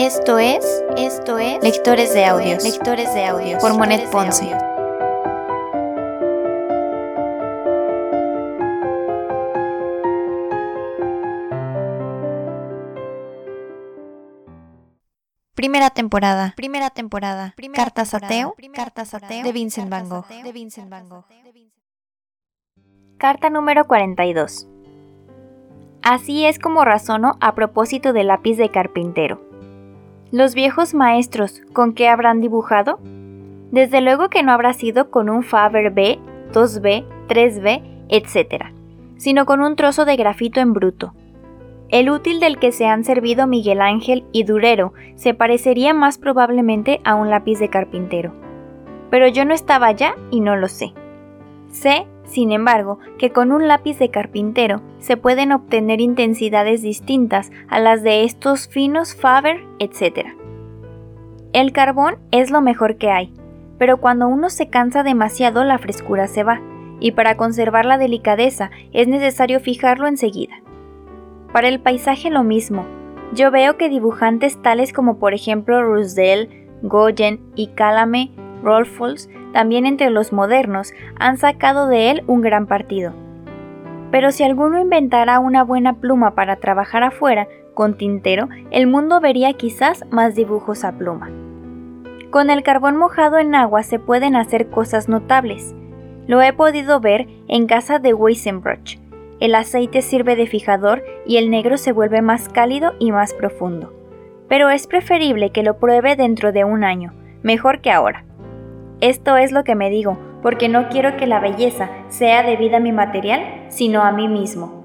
Esto es, esto es Lectores de Audios, Lectores de Audios. Por Monet Ponce. Primera temporada, primera temporada, Cartas ateo, Cartas ateo de Vincent Van Gogh, de Vincent Van Gogh. Carta número 42. Así es como razono a propósito del lápiz de carpintero. Los viejos maestros, ¿con qué habrán dibujado? Desde luego que no habrá sido con un Faber B, 2B, 3B, etc., sino con un trozo de grafito en bruto. El útil del que se han servido Miguel Ángel y Durero se parecería más probablemente a un lápiz de carpintero. Pero yo no estaba allá y no lo sé. Sé, sin embargo, que con un lápiz de carpintero se pueden obtener intensidades distintas a las de estos finos Faber, etc. El carbón es lo mejor que hay, pero cuando uno se cansa demasiado la frescura se va, y para conservar la delicadeza es necesario fijarlo enseguida. Para el paisaje lo mismo. Yo veo que dibujantes tales como por ejemplo Rusdell, Goyen y Calame, Rolfos, también entre los modernos, han sacado de él un gran partido. Pero si alguno inventara una buena pluma para trabajar afuera, con tintero, el mundo vería quizás más dibujos a pluma. Con el carbón mojado en agua se pueden hacer cosas notables. Lo he podido ver en casa de Weissenbruch. El aceite sirve de fijador y el negro se vuelve más cálido y más profundo. Pero es preferible que lo pruebe dentro de un año, mejor que ahora. Esto es lo que me digo, porque no quiero que la belleza sea debida a mi material, sino a mí mismo.